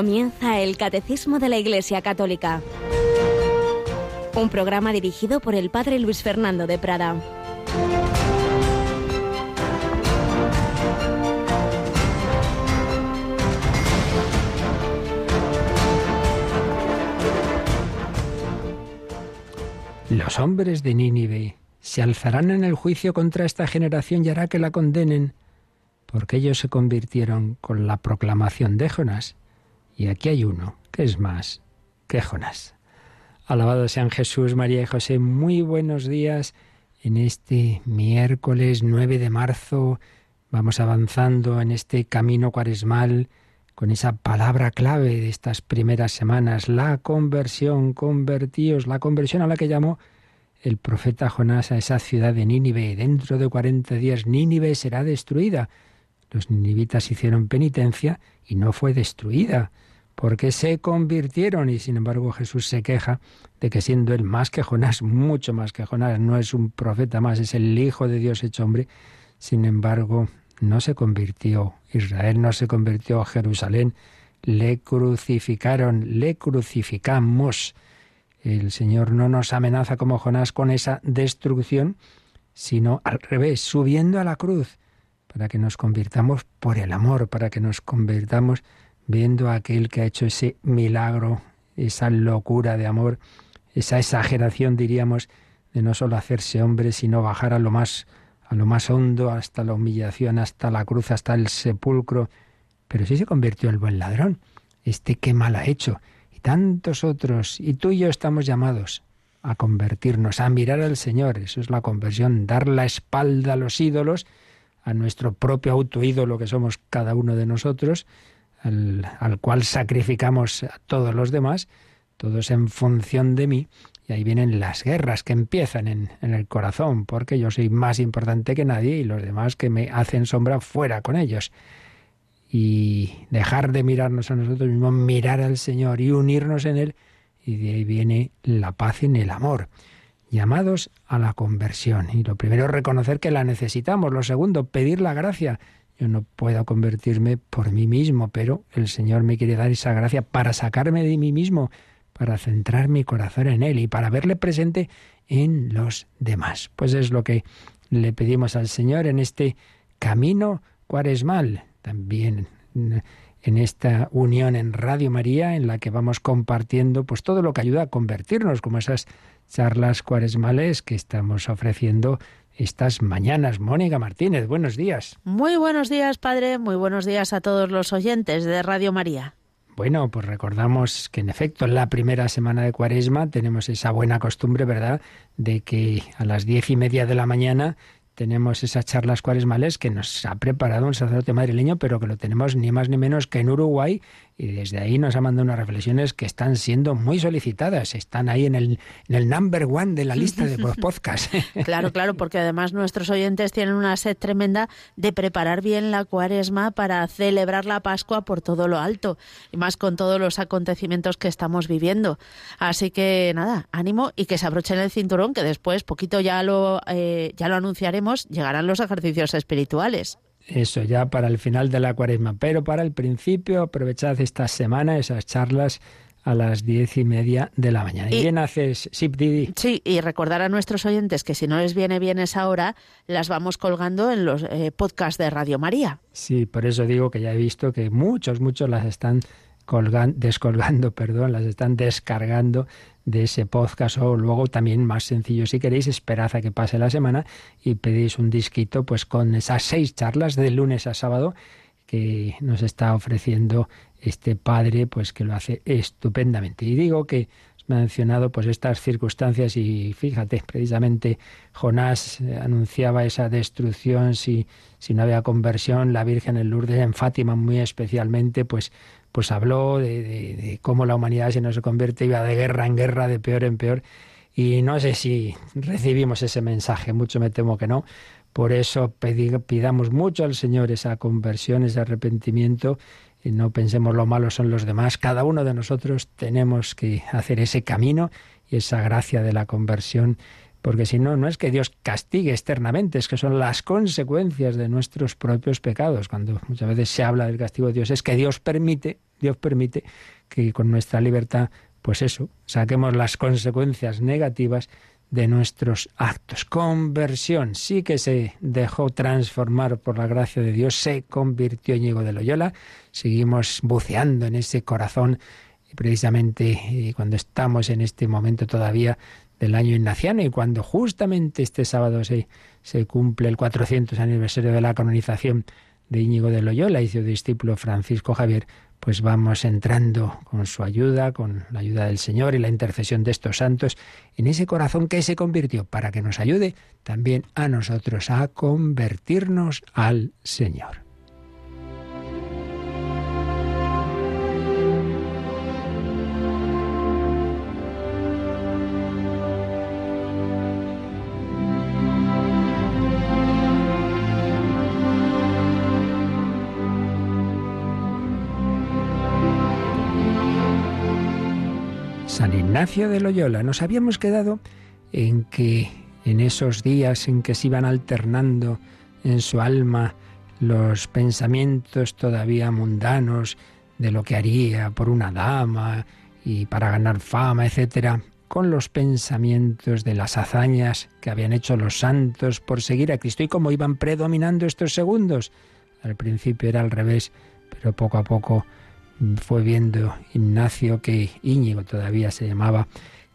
Comienza el Catecismo de la Iglesia Católica. Un programa dirigido por el Padre Luis Fernando de Prada. Los hombres de Nínive se alzarán en el juicio contra esta generación y hará que la condenen, porque ellos se convirtieron con la proclamación de Jonás. Y aquí hay uno, que es más que Jonás. Alabado sean Jesús, María y José. Muy buenos días en este miércoles 9 de marzo. Vamos avanzando en este camino cuaresmal con esa palabra clave de estas primeras semanas, la conversión, convertíos, la conversión a la que llamó el profeta Jonás a esa ciudad de Nínive. Dentro de cuarenta días Nínive será destruida. Los ninivitas hicieron penitencia y no fue destruida, porque se convirtieron y sin embargo Jesús se queja de que siendo él más que Jonás, mucho más que Jonás, no es un profeta más, es el Hijo de Dios hecho hombre, sin embargo no se convirtió, Israel no se convirtió, Jerusalén le crucificaron, le crucificamos. El Señor no nos amenaza como Jonás con esa destrucción, sino al revés, subiendo a la cruz, para que nos convirtamos por el amor, para que nos convirtamos viendo a aquel que ha hecho ese milagro, esa locura de amor, esa exageración, diríamos, de no solo hacerse hombre, sino bajar a lo más a lo más hondo, hasta la humillación, hasta la cruz, hasta el sepulcro. Pero sí se convirtió el buen ladrón. Este qué mal ha hecho tantos otros, y tú y yo estamos llamados a convertirnos, a mirar al Señor. Eso es la conversión, dar la espalda a los ídolos, a nuestro propio autoídolo que somos cada uno de nosotros, al, al cual sacrificamos a todos los demás, todos en función de mí. Y ahí vienen las guerras que empiezan en, en, el corazón, porque yo soy más importante que nadie y los demás que me hacen sombra fuera con ellos y dejar de mirarnos a nosotros mismos, mirar al Señor y unirnos en Él, y de ahí viene la paz en el amor. Llamados a la conversión. Y lo primero es reconocer que la necesitamos. Lo segundo, pedir la gracia. Yo no puedo convertirme por mí mismo, pero el Señor me quiere dar esa gracia para sacarme de mí mismo, para centrar mi corazón en Él y para verle presente en los demás. Pues es lo que le pedimos al Señor en este camino cuaresmal también en esta unión en Radio María en la que vamos compartiendo pues todo lo que ayuda a convertirnos como esas charlas cuaresmales que estamos ofreciendo estas mañanas. Mónica Martínez, buenos días. Muy buenos días, padre, muy buenos días a todos los oyentes de Radio María. Bueno, pues recordamos que en efecto en la primera semana de Cuaresma tenemos esa buena costumbre, ¿verdad?, de que a las diez y media de la mañana tenemos esas charlas cuaresmales que nos ha preparado un sacerdote madrileño, pero que lo tenemos ni más ni menos que en Uruguay y desde ahí nos ha mandado unas reflexiones que están siendo muy solicitadas, están ahí en el, en el number one de la lista de podcasts. claro, claro, porque además nuestros oyentes tienen una sed tremenda de preparar bien la cuaresma para celebrar la Pascua por todo lo alto y más con todos los acontecimientos que estamos viviendo. Así que nada, ánimo y que se abrochen el cinturón, que después, poquito ya lo, eh, ya lo anunciaremos llegarán los ejercicios espirituales. Eso ya para el final de la cuaresma, pero para el principio aprovechad esta semana, esas charlas a las diez y media de la mañana. ¿Y, bien haces, Didi? Sí, y recordar a nuestros oyentes que si no les viene bien esa hora, las vamos colgando en los eh, podcasts de Radio María. Sí, por eso digo que ya he visto que muchos, muchos las están descolgando, perdón, las están descargando de ese podcast o luego también más sencillo. Si queréis esperad a que pase la semana y pedís un disquito pues con esas seis charlas de lunes a sábado que nos está ofreciendo este padre pues que lo hace estupendamente. Y digo que mencionado pues estas circunstancias y fíjate precisamente Jonás anunciaba esa destrucción si si no había conversión. La Virgen en Lourdes en Fátima muy especialmente pues pues habló de, cómo la humanidad si no se convierte iba de guerra en guerra, de peor en peor. Y no sé si recibimos ese mensaje, mucho me temo que no. Por eso pidamos mucho al Señor esa conversión, ese arrepentimiento. Y no pensemos lo malo son los demás. Cada uno de nosotros tenemos que hacer ese camino y esa gracia de la conversión porque si no, no es que Dios castigue externamente, es que son las consecuencias de nuestros propios pecados. Cuando muchas veces se habla del castigo de Dios, es que Dios permite, Dios permite que con nuestra libertad, pues eso, saquemos las consecuencias negativas de nuestros actos. Conversión, sí que se dejó transformar por la gracia de Dios, se convirtió en Íñigo de Loyola, seguimos buceando en ese corazón y precisamente eh, cuando estamos en este momento todavía del año ignaciano y cuando justamente este sábado se, se cumple el 400 aniversario de la canonización de Íñigo de Loyola y su discípulo Francisco Javier, pues vamos entrando con su ayuda, con la ayuda del Señor y la intercesión de estos santos en ese corazón que se convirtió para que nos ayude también a nosotros a convertirnos al Señor. Ignacio de Loyola. Nos habíamos quedado en que en esos días en que se iban alternando en su alma los pensamientos todavía mundanos de lo que haría por una dama y para ganar fama, etcétera, con los pensamientos de las hazañas que habían hecho los santos por seguir a Cristo y cómo iban predominando estos segundos. Al principio era al revés, pero poco a poco fue viendo Ignacio que Íñigo todavía se llamaba,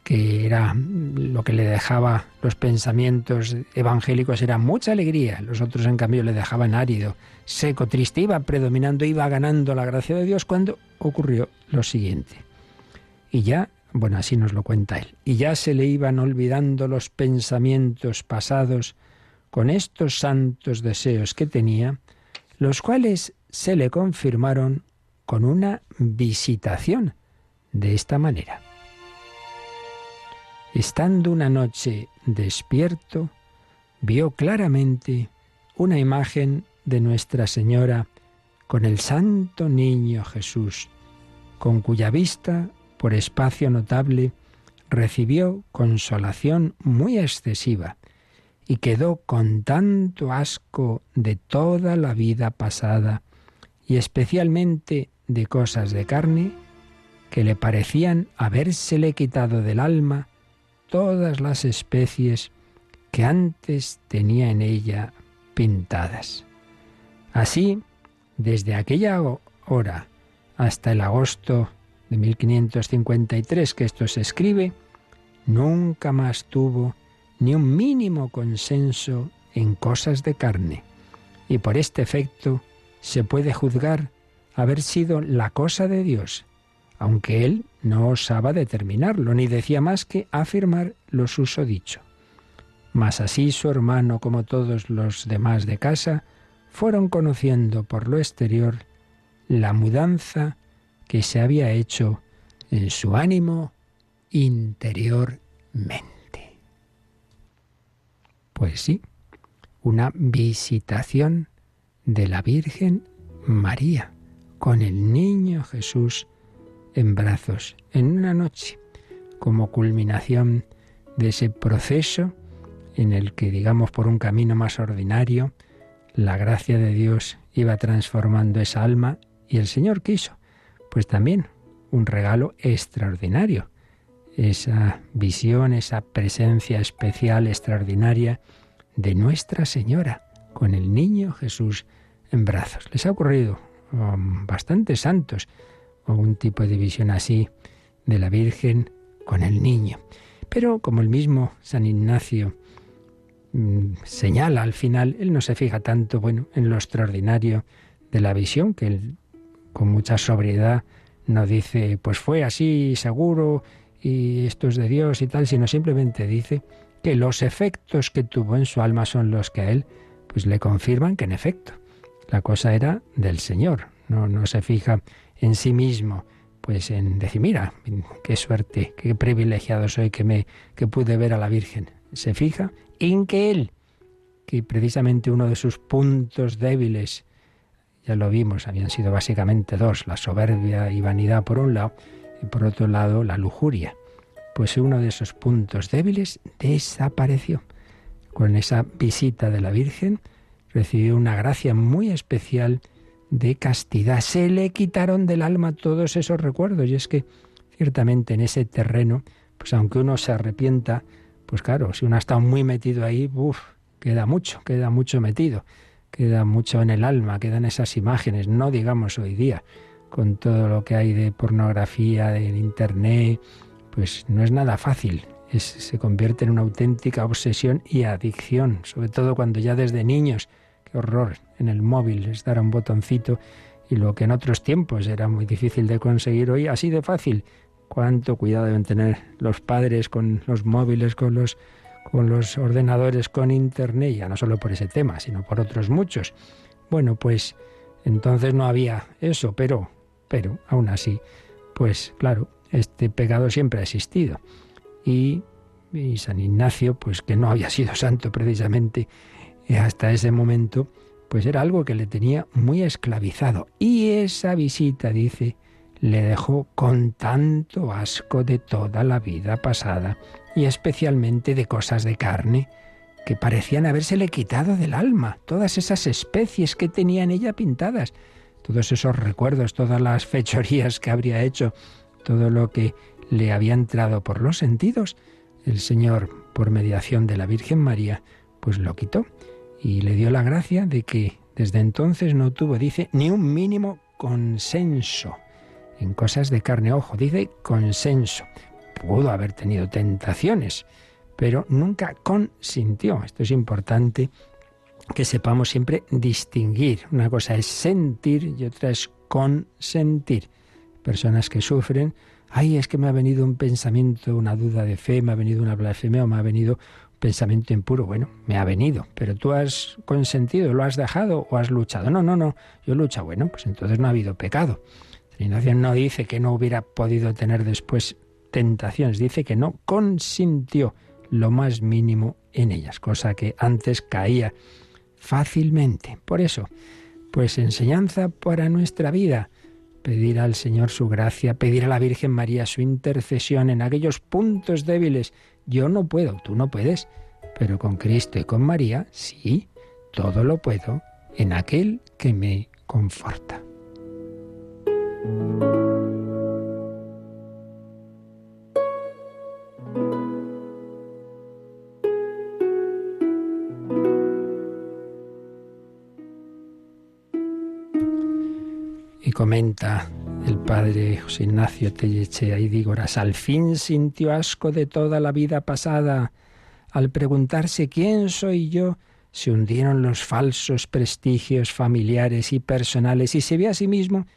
que era lo que le dejaba los pensamientos evangélicos era mucha alegría, los otros en cambio le dejaban árido, seco, triste, iba predominando, iba ganando la gracia de Dios cuando ocurrió lo siguiente. Y ya, bueno, así nos lo cuenta él, y ya se le iban olvidando los pensamientos pasados con estos santos deseos que tenía, los cuales se le confirmaron con una visitación de esta manera. Estando una noche despierto, vio claramente una imagen de Nuestra Señora con el Santo Niño Jesús, con cuya vista, por espacio notable, recibió consolación muy excesiva y quedó con tanto asco de toda la vida pasada y especialmente de cosas de carne que le parecían habérsele quitado del alma todas las especies que antes tenía en ella pintadas. Así, desde aquella hora hasta el agosto de 1553 que esto se escribe, nunca más tuvo ni un mínimo consenso en cosas de carne, y por este efecto se puede juzgar haber sido la cosa de Dios, aunque él no osaba determinarlo, ni decía más que afirmar lo susodicho. Mas así su hermano, como todos los demás de casa, fueron conociendo por lo exterior la mudanza que se había hecho en su ánimo interiormente. Pues sí, una visitación de la Virgen María con el niño Jesús en brazos en una noche, como culminación de ese proceso en el que, digamos, por un camino más ordinario, la gracia de Dios iba transformando esa alma y el Señor quiso, pues también un regalo extraordinario, esa visión, esa presencia especial, extraordinaria de Nuestra Señora con el niño Jesús en brazos. ¿Les ha ocurrido bastantes santos, o un tipo de visión así de la Virgen con el niño. Pero como el mismo San Ignacio mm, señala al final, él no se fija tanto bueno, en lo extraordinario de la visión, que él con mucha sobriedad no dice, pues fue así seguro y esto es de Dios y tal, sino simplemente dice que los efectos que tuvo en su alma son los que a él pues le confirman que en efecto la cosa era del Señor, no, se fija en sí mismo, pues en decir, mira, qué suerte, qué privilegiado soy que me que pude ver a la Virgen. Se fija en que él, que precisamente uno de sus puntos débiles, ya lo vimos, habían sido básicamente dos, la soberbia y vanidad por un lado, y por otro lado la lujuria. pues uno de esos puntos débiles desapareció. Con esa visita de la Virgen recibió una gracia muy especial de castidad. Se le quitaron del alma todos esos recuerdos y es que ciertamente en ese terreno, pues aunque uno se arrepienta, pues claro, si uno ha estado muy metido ahí, uff, queda mucho, queda mucho metido, queda mucho en el alma, quedan esas imágenes, no digamos hoy día, con todo lo que hay de pornografía, de internet, pues no es nada fácil. se convierte en una auténtica obsesión y adicción, sobre todo cuando ya desde niños, horror, en el móvil es dar un botoncito y lo que en otros tiempos era muy difícil de conseguir hoy, así de fácil. Cuánto cuidado deben tener los padres con los móviles, con los, con los ordenadores, con internet, ya no solo por ese tema, sino por otros muchos. Bueno, pues entonces no había eso, pero, pero aún así, pues claro, este pecado siempre ha existido. Y, San Ignacio, pues que no había sido santo precisamente eh, hasta ese momento, pues era algo que le tenía muy esclavizado. Y esa visita, dice, le dejó con tanto asco de toda la vida pasada y especialmente de cosas de carne que parecían habérsele quitado del alma, todas esas especies que tenía en ella pintadas, todos esos recuerdos, todas las fechorías que habría hecho todo lo que le había entrado por los sentidos, el Señor, por mediación de la Virgen María, pues lo quitó y le dio la gracia de que desde entonces no tuvo, dice, ni un mínimo consenso en cosas de carne. Ojo, dice consenso. Pudo haber tenido tentaciones, pero nunca consintió. Esto es importante que sepamos siempre distinguir. Una cosa es sentir y otra es consentir personas que sufren, ay, es que me ha venido un pensamiento, una duda de fe, me ha venido una blasfemia o me ha venido pensamiento impuro. Bueno, me ha venido, pero tú has consentido, lo has dejado o has luchado. No, no, no, yo lucha. Bueno, pues entonces no ha habido pecado. La no dice que no hubiera podido tener después tentaciones, dice que no consintió lo más mínimo en ellas, cosa que antes caía fácilmente. Por eso, pues enseñanza para nuestra vida pedir al Señor su gracia, pedir a la Virgen María su intercesión en aquellos puntos débiles. Yo no puedo, tú no puedes, pero con Cristo y con María, sí, todo lo puedo en aquel que me conforta. Y comenta el padre José Ignacio Tellechea y Dígoras, al fin sintió asco de toda la vida pasada. Al preguntarse quién soy yo, se hundieron los falsos prestigios familiares y personales y se ve a sí mismo,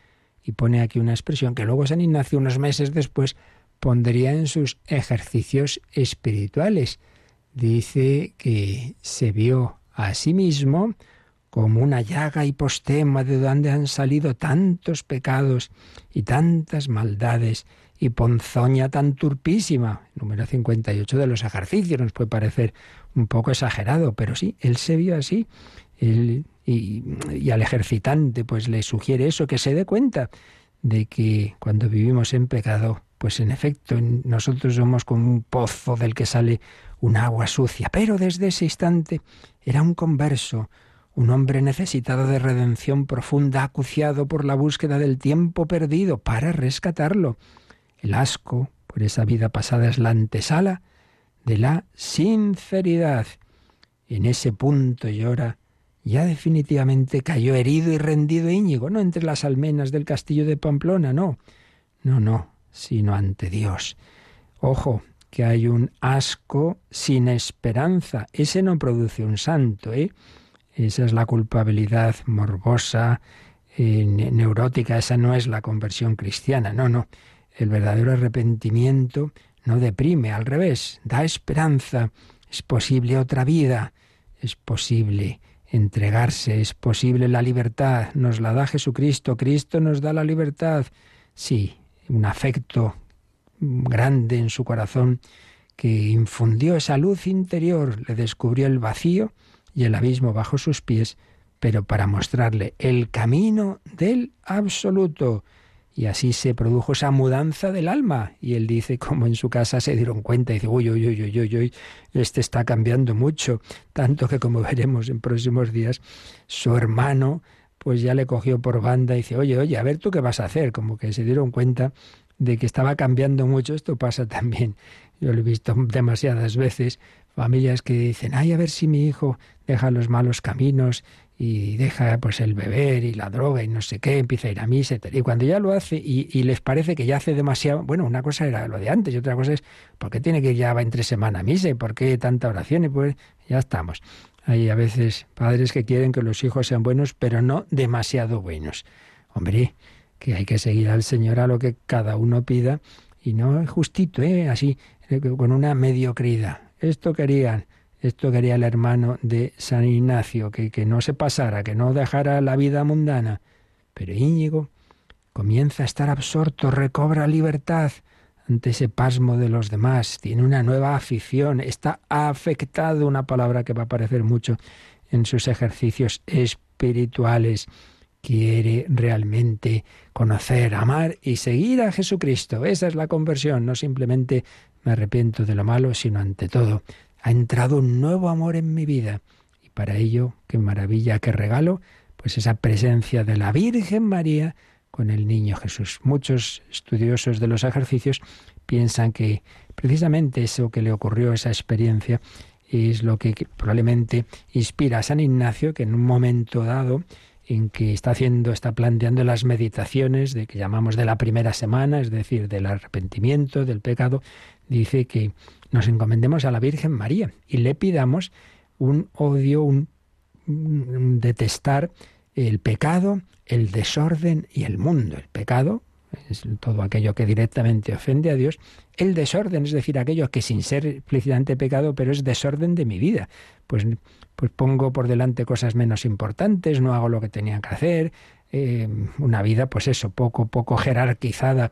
y pone aquí una expresión que luego San Ignacio unos meses después pondría en sus ejercicios espirituales. Dice que se vio a sí mismo como una llaga hipostema de donde han salido tantos pecados y tantas maldades y ponzoña tan turpísima. Número 58 de los ejercicios nos puede parecer un poco exagerado, pero sí, él se vio así. y, y al ejercitante pues le sugiere eso, que se dé cuenta de que cuando vivimos en pecado, pues en efecto nosotros somos como un pozo del que sale un agua sucia, pero desde ese instante era un converso, un hombre necesitado de redención profunda, acuciado por la búsqueda del tiempo perdido para rescatarlo. El asco por esa vida pasada es la antesala de la sinceridad. En ese punto llora, ya definitivamente cayó herido y rendido Íñigo, no entre las almenas del castillo de Pamplona, no, no, no, sino ante Dios. Ojo, que hay un asco sin esperanza. Ese no produce un santo, ¿eh? Esa es la culpabilidad morbosa, eh, neurótica, esa no es la conversión cristiana, no, no. El verdadero arrepentimiento no deprime, al revés, da esperanza. Es posible otra vida, es posible entregarse, es posible la libertad, nos la da Jesucristo, Cristo nos da la libertad. Sí, un afecto grande en su corazón que infundió esa luz interior, le descubrió el vacío y el abismo bajo sus pies, pero para mostrarle el camino del absoluto. y así se produjo esa mudanza del alma. Y él dice, como en su casa se dieron cuenta, y dice, uy, uy, uy, uy, uy, uy, este está cambiando mucho, tanto que como veremos en próximos días, su hermano pues ya le cogió por banda y dice, oye, oye, a ver tú qué vas a hacer, como que se dieron cuenta de que estaba cambiando mucho, esto pasa también, yo lo he visto demasiadas veces, familias que dicen, ay, a ver si mi hijo deja los malos caminos y deja pues el beber y la droga y no sé qué, empieza a ir a misa y cuando ya lo hace y, y, les parece que ya hace demasiado, bueno, una cosa era lo de antes y otra cosa es ¿por qué tiene que ir ya va entre semana a misa y por qué tanta oración? Y pues ya estamos. Hay a veces padres que quieren que los hijos sean buenos, pero no demasiado buenos. Hombre, que hay que seguir al Señor a lo que cada uno pida y no justito, ¿eh? así, eh, con una mediocridad. Esto querían, esto quería el hermano de San Ignacio, que, que no se pasara, que no dejara la vida mundana. Pero Íñigo comienza a estar absorto, recobra libertad ante ese pasmo de los demás, tiene una nueva afición, está afectado, una palabra que va a aparecer mucho en sus ejercicios espirituales. Quiere realmente conocer, amar y seguir a Jesucristo. Esa es la conversión, no simplemente me arrepiento de lo malo, sino ante todo ha entrado un nuevo amor en mi vida. Y para ello, qué maravilla, qué regalo, pues esa presencia de la Virgen María con el niño Jesús. Muchos estudiosos de los ejercicios piensan que precisamente eso que le ocurrió, esa experiencia, es lo que probablemente inspira a San Ignacio, que en un momento dado en que está haciendo, está planteando las meditaciones de que llamamos de la primera semana, es decir, del arrepentimiento, del pecado, dice que nos encomendemos a la Virgen María y le pidamos un odio, un, detestar el pecado, el desorden y el mundo. El pecado es todo aquello que directamente ofende a Dios. El desorden, es decir, aquello que sin ser explícitamente pecado, pero es desorden de mi vida. Pues, pues pongo por delante cosas menos importantes, no hago lo que tenía que hacer, eh, una vida, pues eso, poco, poco jerarquizada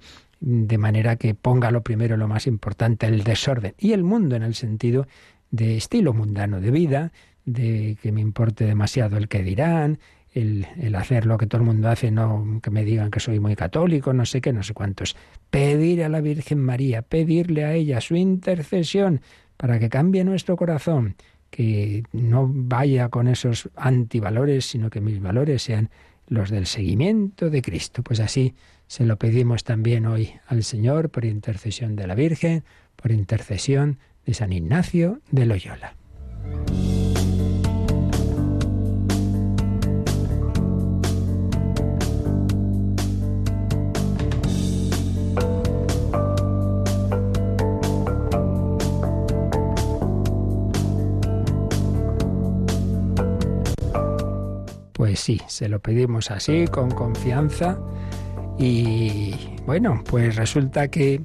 de manera que ponga lo primero lo más importante, el desorden, y el mundo en el sentido de estilo mundano de vida, de que me importe demasiado el que dirán, el, el, hacer lo que todo el mundo hace, no que me digan que soy muy católico, no sé qué, no sé cuántos. Pedir a la Virgen María, pedirle a ella su intercesión para que cambie nuestro corazón, que no vaya con esos antivalores, sino que mis valores sean los del seguimiento de Cristo. Pues así se lo pedimos también hoy al Señor por intercesión de la Virgen, por intercesión de San Ignacio de Loyola. Pues sí, se lo pedimos así, con confianza y bueno, pues resulta que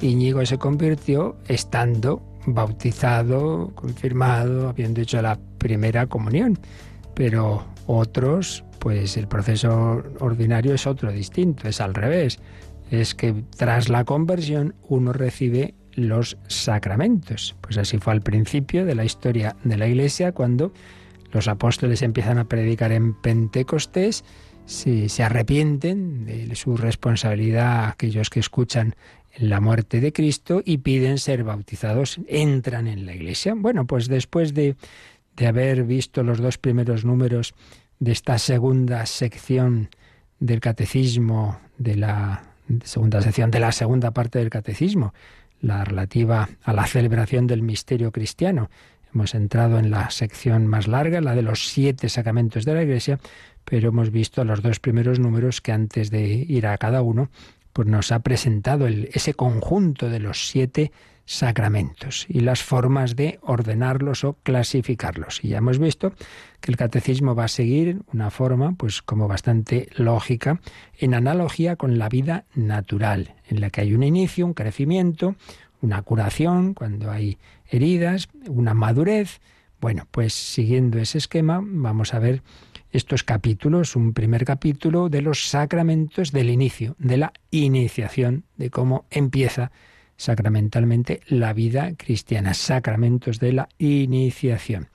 Íñigo se convirtió estando bautizado, confirmado, habiendo hecho la primera comunión. Pero otros, pues el proceso ordinario es otro distinto, es al revés. Es que tras la conversión uno recibe los sacramentos. Pues así fue al principio de la historia de la Iglesia cuando los apóstoles empiezan a predicar en Pentecostés si se arrepienten de su responsabilidad aquellos que escuchan la muerte de Cristo y piden ser bautizados, entran en la iglesia. Bueno, pues después de, de haber visto los dos primeros números de esta segunda sección del catecismo, de la segunda sección de la segunda parte del catecismo, la relativa a la celebración del misterio cristiano. Hemos entrado en la sección más larga, la de los siete sacramentos de la Iglesia, pero hemos visto los dos primeros números que antes de ir a cada uno, pues nos ha presentado ese conjunto de los siete sacramentos y las formas de ordenarlos o clasificarlos. Y ya hemos visto que el catecismo va a seguir una forma, pues como bastante lógica, en analogía con la vida natural, en la que hay un inicio, un crecimiento, una curación cuando hay heridas, una madurez. Bueno, pues siguiendo ese esquema, vamos a ver estos capítulos, un primer capítulo de los sacramentos del inicio, de la iniciación, de cómo empieza sacramentalmente la vida cristiana, sacramentos de la iniciación.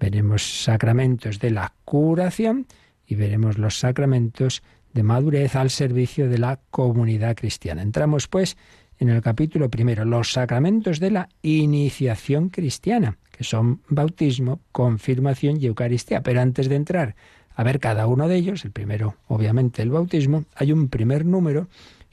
Veremos sacramentos de la curación y veremos los sacramentos de madurez al servicio de la comunidad cristiana. Entramos pues en el capítulo primero, los sacramentos de la iniciación cristiana, que son bautismo, confirmación y Eucaristía. Pero antes de entrar a ver cada uno de ellos, el primero obviamente el bautismo, hay un primer número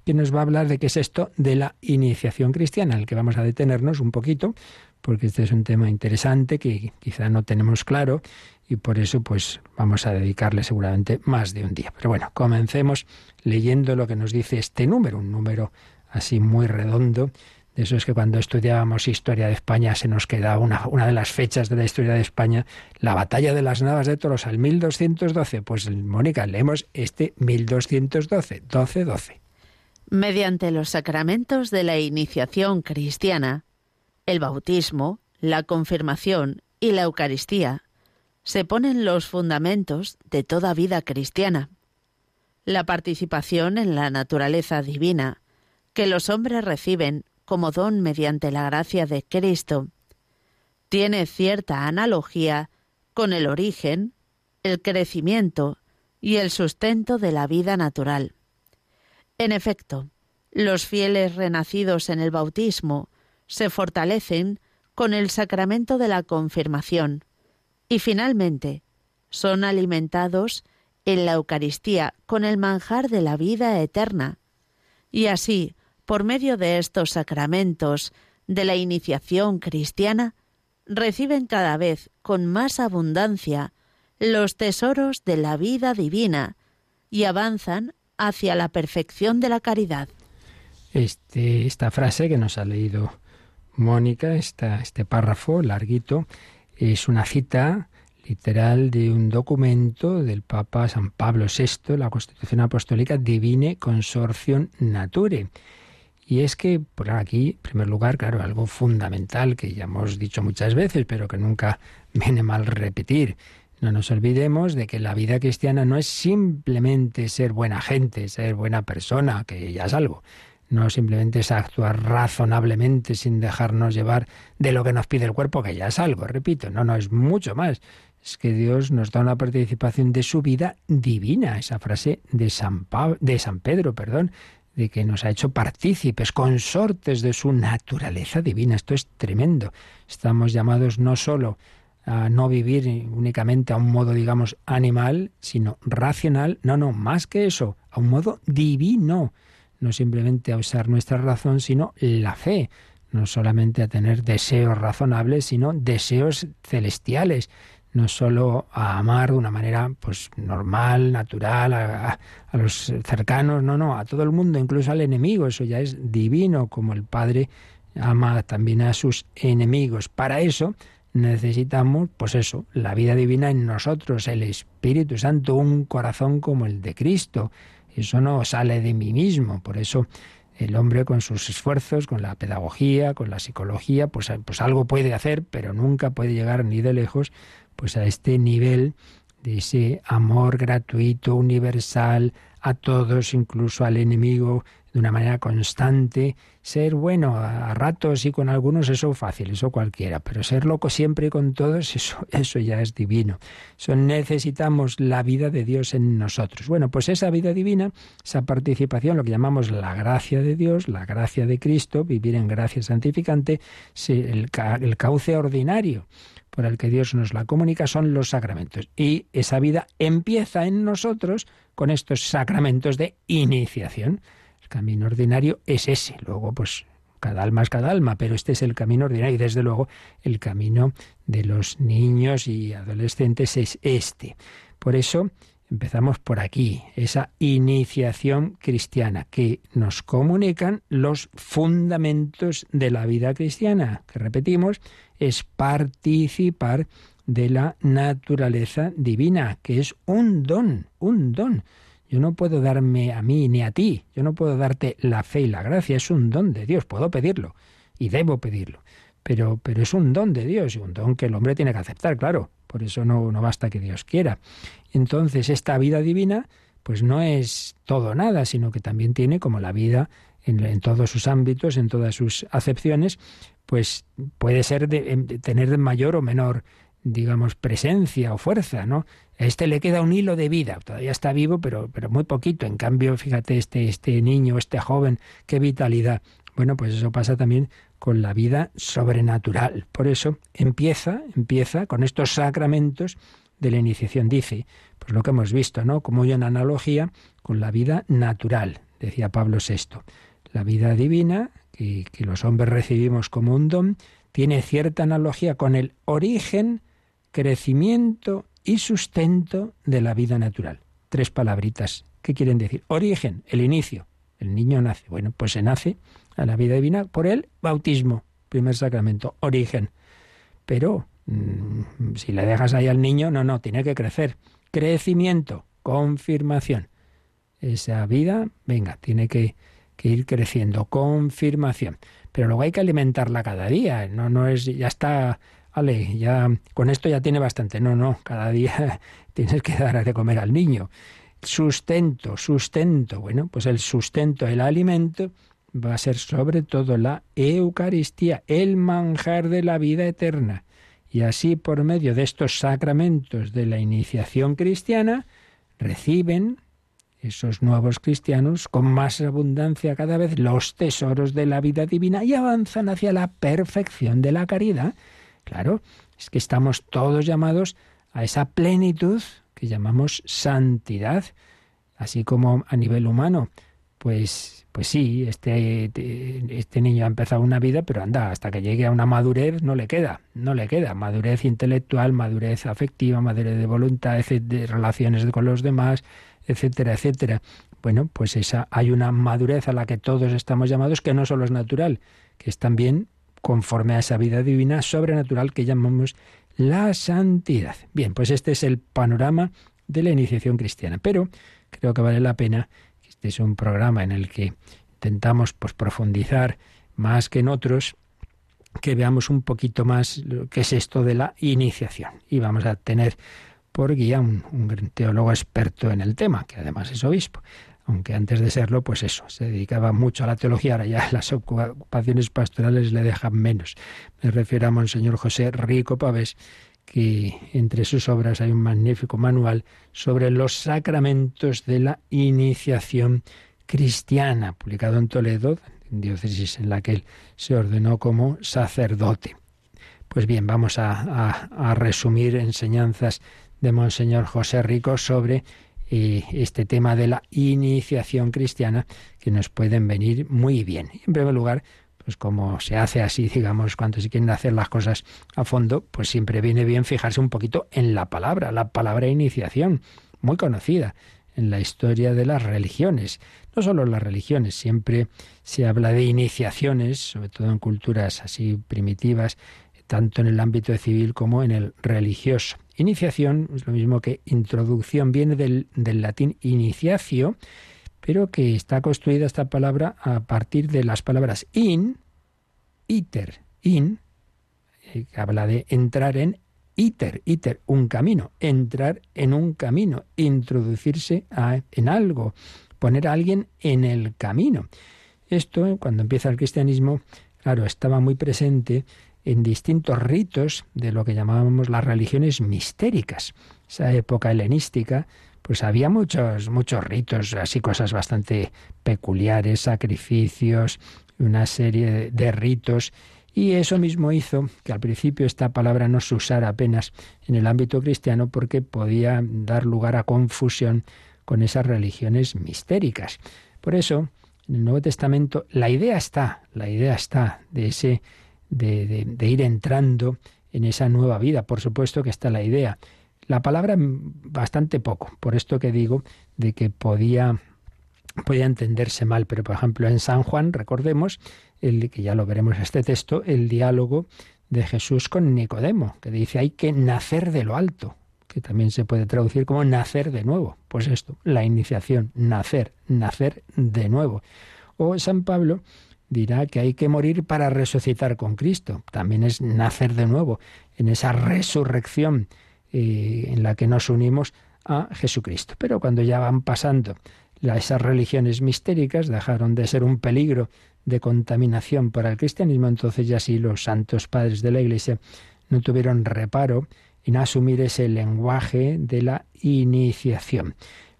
que nos va a hablar de qué es esto de la iniciación cristiana, en el que vamos a detenernos un poquito, porque este es un tema interesante que quizá no tenemos claro y por eso pues vamos a dedicarle seguramente más de un día. Pero bueno, comencemos leyendo lo que nos dice este número, un número así muy redondo. Eso es que cuando estudiábamos historia de España se nos queda una, una de las fechas de la historia de España, la batalla de las Navas de Toros al 1212. Pues Mónica, leemos este 1212, 12-12. Mediante los sacramentos de la iniciación cristiana, el bautismo, la confirmación y la Eucaristía, se ponen los fundamentos de toda vida cristiana. La participación en la naturaleza divina, que los hombres reciben como don mediante la gracia de Cristo, tiene cierta analogía con el origen, el crecimiento y el sustento de la vida natural. En efecto, los fieles renacidos en el bautismo se fortalecen con el sacramento de la confirmación y finalmente son alimentados en la Eucaristía con el manjar de la vida eterna. Y así, por medio de estos sacramentos de la iniciación cristiana, reciben cada vez con más abundancia los tesoros de la vida divina y avanzan hacia la perfección de la caridad. Este, esta frase que nos ha leído Mónica, este párrafo larguito, es una cita literal de un documento del Papa San Pablo VI, la Constitución Apostólica Divine Consortium Nature. Y es que, por aquí, en primer lugar, claro, algo fundamental que ya hemos dicho muchas veces, pero que nunca viene mal repetir. No nos olvidemos de que la vida cristiana no es simplemente ser buena gente, ser buena persona, que ya es algo. No simplemente es actuar razonablemente sin dejarnos llevar de lo que nos pide el cuerpo, que ya es algo, repito. No, no, es mucho más. Es que Dios nos da una participación de su vida divina. Esa frase de San, de San Pedro, perdón, de que nos ha hecho partícipes, consortes de su naturaleza divina. Esto es tremendo. Estamos llamados no solo a no vivir únicamente a un modo, digamos, animal, sino racional, no, no, más que eso, a un modo divino, no simplemente a usar nuestra razón, sino la fe, no solamente a tener deseos razonables, sino deseos celestiales, no solo a amar de una manera pues normal, natural, a, los cercanos, no, no, a todo el mundo, incluso al enemigo, eso ya es divino, como el Padre ama también a sus enemigos. Para eso necesitamos, pues eso, la vida divina en nosotros, el Espíritu Santo, un corazón como el de Cristo. Eso no sale de mí mismo, por eso el hombre con sus esfuerzos, con la pedagogía, con la psicología, pues, pues algo puede hacer, pero nunca puede llegar ni de lejos pues a este nivel de ese amor gratuito, universal, a todos, incluso al enemigo, de una manera constante. Ser bueno a ratos y con algunos, eso fácil, eso cualquiera, pero ser loco siempre y con todos, eso, eso ya es divino. Eso necesitamos la vida de Dios en nosotros. Bueno, pues esa vida divina, esa participación, lo que llamamos la gracia de Dios, la gracia de Cristo, vivir en gracia santificante, el, el cauce ordinario por el que Dios nos la comunica son los sacramentos. Y esa vida empieza en nosotros con estos sacramentos de iniciación. El camino ordinario es ese. Luego, pues, cada alma es cada alma, pero este es el camino ordinario y desde luego el camino de los niños y adolescentes es este. Por eso empezamos por aquí, esa iniciación cristiana que nos comunican los fundamentos de la vida cristiana, que repetimos, es participar de la naturaleza divina, que es un don, un don. Yo no puedo darme a mí ni a ti, yo no puedo darte la fe y la gracia, es un don de Dios, puedo pedirlo y debo pedirlo, pero, pero es un don de Dios y un don que el hombre tiene que aceptar, claro, por eso no, no basta que Dios quiera. Entonces esta vida divina pues no es todo nada, sino que también tiene como la vida en, todos sus ámbitos, en todas sus acepciones, pues puede ser de, tener mayor o menor digamos, presencia o fuerza, ¿no? A este le queda un hilo de vida, todavía está vivo, pero, pero muy poquito. En cambio, fíjate, este, este niño, este joven, qué vitalidad. Bueno, pues eso pasa también con la vida sobrenatural. Por eso empieza, empieza con estos sacramentos de la iniciación. Dice, pues lo que hemos visto, ¿no? Como hay una analogía con la vida natural, decía Pablo VI. La vida divina, que, que los hombres recibimos como un don, tiene cierta analogía con el origen, crecimiento y sustento de la vida natural. Tres palabritas. ¿Qué quieren decir? Origen, el inicio. El niño nace. Bueno, pues se nace a la vida divina por el bautismo, primer sacramento, origen. Pero mm, si le dejas ahí al niño, no, no, tiene que crecer. Crecimiento, confirmación. Esa vida, venga, tiene que, ir creciendo, confirmación. Pero luego hay que alimentarla cada día, no, no es, ya está vale, ya con esto ya tiene bastante. No, no, cada día tienes que dar de comer al niño. Sustento, sustento. Bueno, pues el sustento, el alimento, va a ser sobre todo la Eucaristía, el manjar de la vida eterna. Y así, por medio de estos sacramentos de la iniciación cristiana, reciben esos nuevos cristianos con más abundancia cada vez los tesoros de la vida divina y avanzan hacia la perfección de la caridad. Claro, es que estamos todos llamados a esa plenitud que llamamos santidad, así como a nivel humano. Pues, pues sí, este, este niño ha empezado una vida, pero anda, hasta que llegue a una madurez no le queda, no le queda. Madurez intelectual, madurez afectiva, madurez de voluntad, de relaciones con los demás, etcétera, etcétera. Bueno, pues esa hay una madurez a la que todos estamos llamados que no solo es natural, que es también conforme a esa vida divina sobrenatural que llamamos la santidad. Bien, pues este es el panorama de la iniciación cristiana, pero creo que vale la pena, este es un programa en el que intentamos pues, profundizar más que en otros, que veamos un poquito más lo que es esto de la iniciación. Y vamos a tener por guía un, un teólogo experto en el tema, que además es obispo aunque antes de serlo, pues eso, se dedicaba mucho a la teología, ahora ya las ocupaciones pastorales le dejan menos. Me refiero a Monseñor José Rico Pavés, que entre sus obras hay un magnífico manual sobre los sacramentos de la iniciación cristiana, publicado en Toledo, diócesis en la que él se ordenó como sacerdote. Pues bien, vamos a, a resumir enseñanzas de Monseñor José Rico sobre este tema de la iniciación cristiana que nos pueden venir muy bien. En primer lugar, pues como se hace así, digamos, cuando se quieren hacer las cosas a fondo, pues siempre viene bien fijarse un poquito en la palabra, la palabra iniciación, muy conocida en la historia de las religiones. No solo las religiones, siempre se habla de iniciaciones, sobre todo en culturas así primitivas, tanto en el ámbito civil como en el religioso. Iniciación es lo mismo que introducción, viene del, latín iniciacio, pero que está construida esta palabra a partir de las palabras in, iter, in, eh, que habla de entrar en iter, iter, un camino, entrar en un camino, introducirse en algo, poner a alguien en el camino. Esto, cuando empieza el cristianismo, claro, estaba muy presente en distintos ritos de lo que llamábamos las religiones mistéricas. Esa época helenística, pues había muchos, muchos ritos, así cosas bastante peculiares, sacrificios, una serie de ritos. Y eso mismo hizo que al principio esta palabra no se usara apenas en el ámbito cristiano porque podía dar lugar a confusión con esas religiones mistéricas. Por eso, en el Nuevo Testamento, la idea está, la idea está de ese de, ir entrando en esa nueva vida. Por supuesto que está la idea. La palabra bastante poco, por esto que digo de que podía, podía entenderse mal, pero por ejemplo en San Juan, recordemos, el, que ya lo veremos este texto, el diálogo de Jesús con Nicodemo, que dice hay que nacer de lo alto, que también se puede traducir como nacer de nuevo. Pues esto, la iniciación, nacer, nacer de nuevo. O San Pablo dirá que hay que morir para resucitar con Cristo. También es nacer de nuevo en esa resurrección eh, en la que nos unimos a Jesucristo. Pero cuando ya van pasando esas religiones mistéricas, dejaron de ser un peligro de contaminación para el cristianismo, entonces ya sí los santos padres de la Iglesia no tuvieron reparo en asumir ese lenguaje de la iniciación.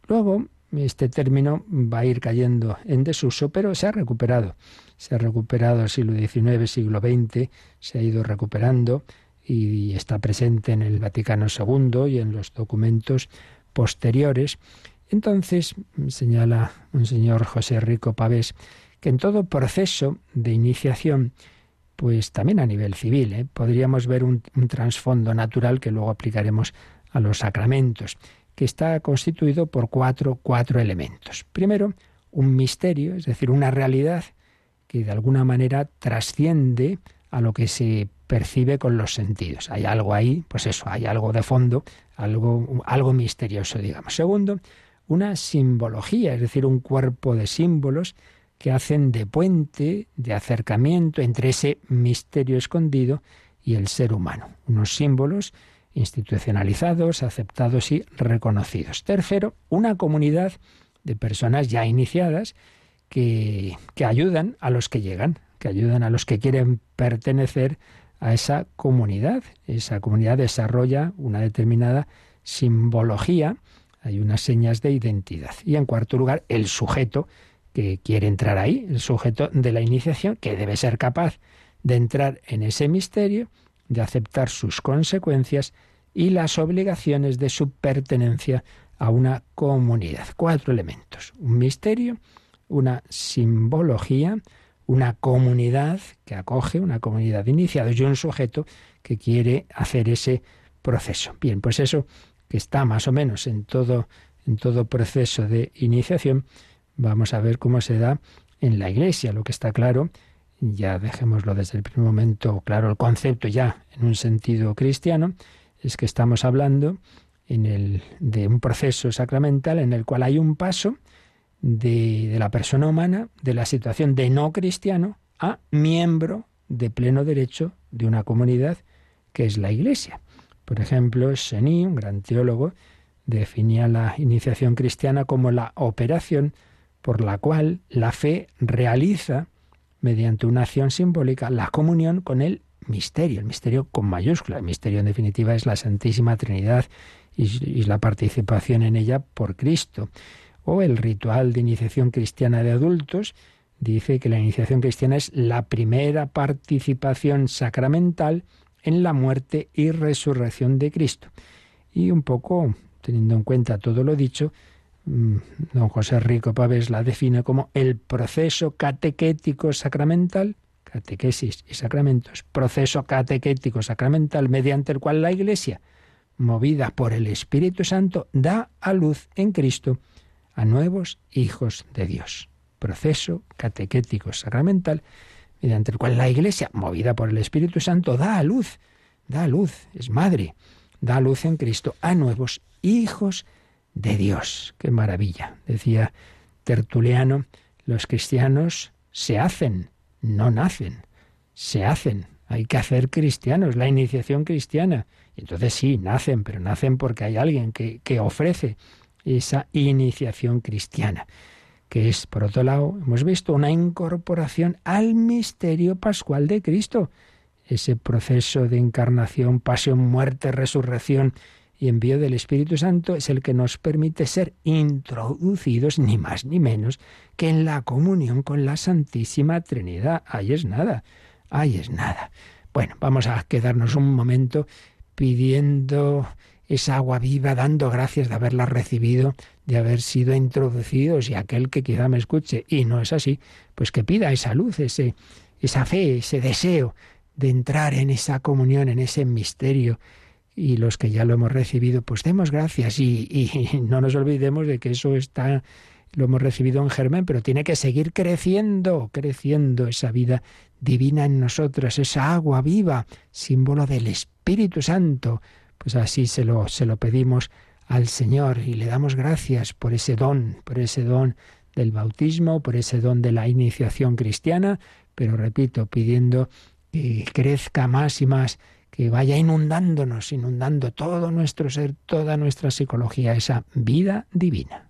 Luego, este término va a ir cayendo en desuso, pero se ha recuperado. Se ha recuperado el siglo XIX, siglo XX, se ha ido recuperando y está presente en el Vaticano II y en los documentos posteriores. Entonces, señala un señor José Rico Pavés, que en todo proceso de iniciación, pues también a nivel civil, ¿eh? podríamos ver un, un trasfondo natural que luego aplicaremos a los sacramentos, que está constituido por cuatro, cuatro elementos. Primero, un misterio, es decir, una realidad que de alguna manera trasciende a lo que se percibe con los sentidos. Hay algo ahí, pues eso, hay algo de fondo, algo, algo misterioso, digamos. Segundo, una simbología, es decir, un cuerpo de símbolos que hacen de puente, de acercamiento entre ese misterio escondido y el ser humano. Unos símbolos institucionalizados, aceptados y reconocidos. Tercero, una comunidad de personas ya iniciadas que, que ayudan a los que llegan, que ayudan a los que quieren pertenecer a esa comunidad. Esa comunidad desarrolla una determinada simbología, hay unas señas de identidad. Y en cuarto lugar, el sujeto que quiere entrar ahí, el sujeto de la iniciación, que debe ser capaz de entrar en ese misterio, de aceptar sus consecuencias y las obligaciones de su pertenencia a una comunidad. Cuatro elementos. Un misterio, una simbología, una comunidad que acoge, una comunidad de iniciados y un sujeto que quiere hacer ese proceso. Bien, pues eso que está más o menos en todo, en todo proceso de iniciación, Vamos a ver cómo se da en la Iglesia. Lo que está claro, ya dejémoslo desde el primer momento claro el concepto ya en un sentido cristiano, es que estamos hablando en el, de un proceso sacramental en el cual hay un paso de, de la persona humana de la situación de no cristiano a miembro de pleno derecho de una comunidad que es la Iglesia. Por ejemplo, Sení, un gran teólogo, definía la iniciación cristiana como la operación por la cual la fe realiza, mediante una acción simbólica, la comunión con el misterio, el misterio con mayúscula. El misterio en definitiva es la Santísima Trinidad y, la participación en ella por Cristo. O el ritual de iniciación cristiana de adultos dice que la iniciación cristiana es la primera participación sacramental en la muerte y resurrección de Cristo. Y un poco, teniendo en cuenta todo lo dicho, don José Rico Pavés la define como el proceso catequético sacramental, catequesis y sacramentos, proceso catequético sacramental mediante el cual la Iglesia, movida por el Espíritu Santo, da a luz en Cristo a nuevos hijos de Dios. Proceso catequético sacramental mediante el cual la Iglesia, movida por el Espíritu Santo, da a luz, da a luz, es madre, da a luz en Cristo a nuevos hijos de Dios. Qué maravilla. Decía Tertuliano, los cristianos se hacen, no nacen, se hacen. Hay que hacer cristianos, la iniciación cristiana. Y entonces sí, nacen, pero nacen porque hay alguien que, que ofrece esa iniciación cristiana, que es, por otro lado, hemos visto una incorporación al misterio pascual de Cristo, ese proceso de encarnación, pasión, muerte, resurrección y envío del Espíritu Santo es el que nos permite ser introducidos ni más ni menos que en la comunión con la Santísima Trinidad. Ahí es nada, ahí es nada. Bueno, vamos a quedarnos un momento pidiendo esa agua viva, dando gracias de haberla recibido, de haber sido introducidos y aquel que quizá me escuche y no es así, pues que pida esa luz, ese, esa fe, ese deseo de entrar en esa comunión, en ese misterio y los que ya lo hemos recibido, pues demos gracias y, no nos olvidemos de que eso está, lo hemos recibido en germen, pero tiene que seguir creciendo, creciendo esa vida divina en nosotros, esa agua viva, símbolo del Espíritu Santo. Pues así se lo, se lo pedimos al Señor y le damos gracias por ese don, por ese don del bautismo, por ese don de la iniciación cristiana, pero repito, pidiendo que crezca más y más que vaya inundándonos, inundando todo nuestro ser, toda nuestra psicología, esa vida divina.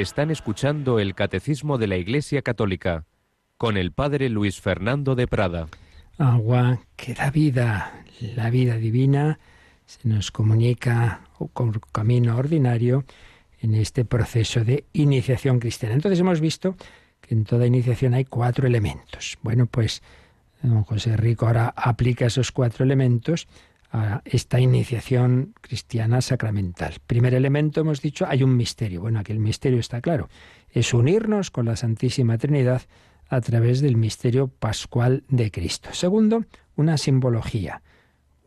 Están escuchando el Catecismo de la Iglesia Católica con el Padre Luis Fernando de Prada. Agua que da vida, la vida divina se nos comunica con camino ordinario en este proceso de iniciación cristiana. Entonces hemos visto que en toda iniciación hay cuatro elementos. Bueno, pues don José Rico ahora aplica esos cuatro elementos a esta iniciación cristiana sacramental. Primer elemento, hemos dicho, hay un misterio. Bueno, aquí el misterio está claro. Es unirnos con la Santísima Trinidad a través del misterio pascual de Cristo. Segundo, una simbología,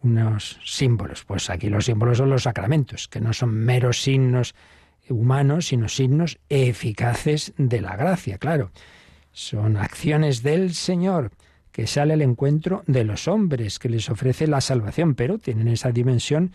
unos símbolos. Pues aquí los símbolos son los sacramentos, que no son meros signos humanos, sino signos eficaces de la gracia, claro. Son acciones del Señor que sale al encuentro de los hombres, que les ofrece la salvación, pero tienen esa dimensión